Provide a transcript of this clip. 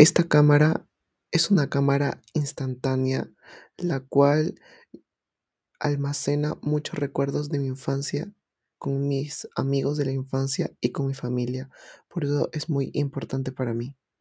Esta cámara es una cámara instantánea, la cual almacena muchos recuerdos de mi infancia con mis amigos de la infancia y con mi familia. Por eso es muy importante para mí.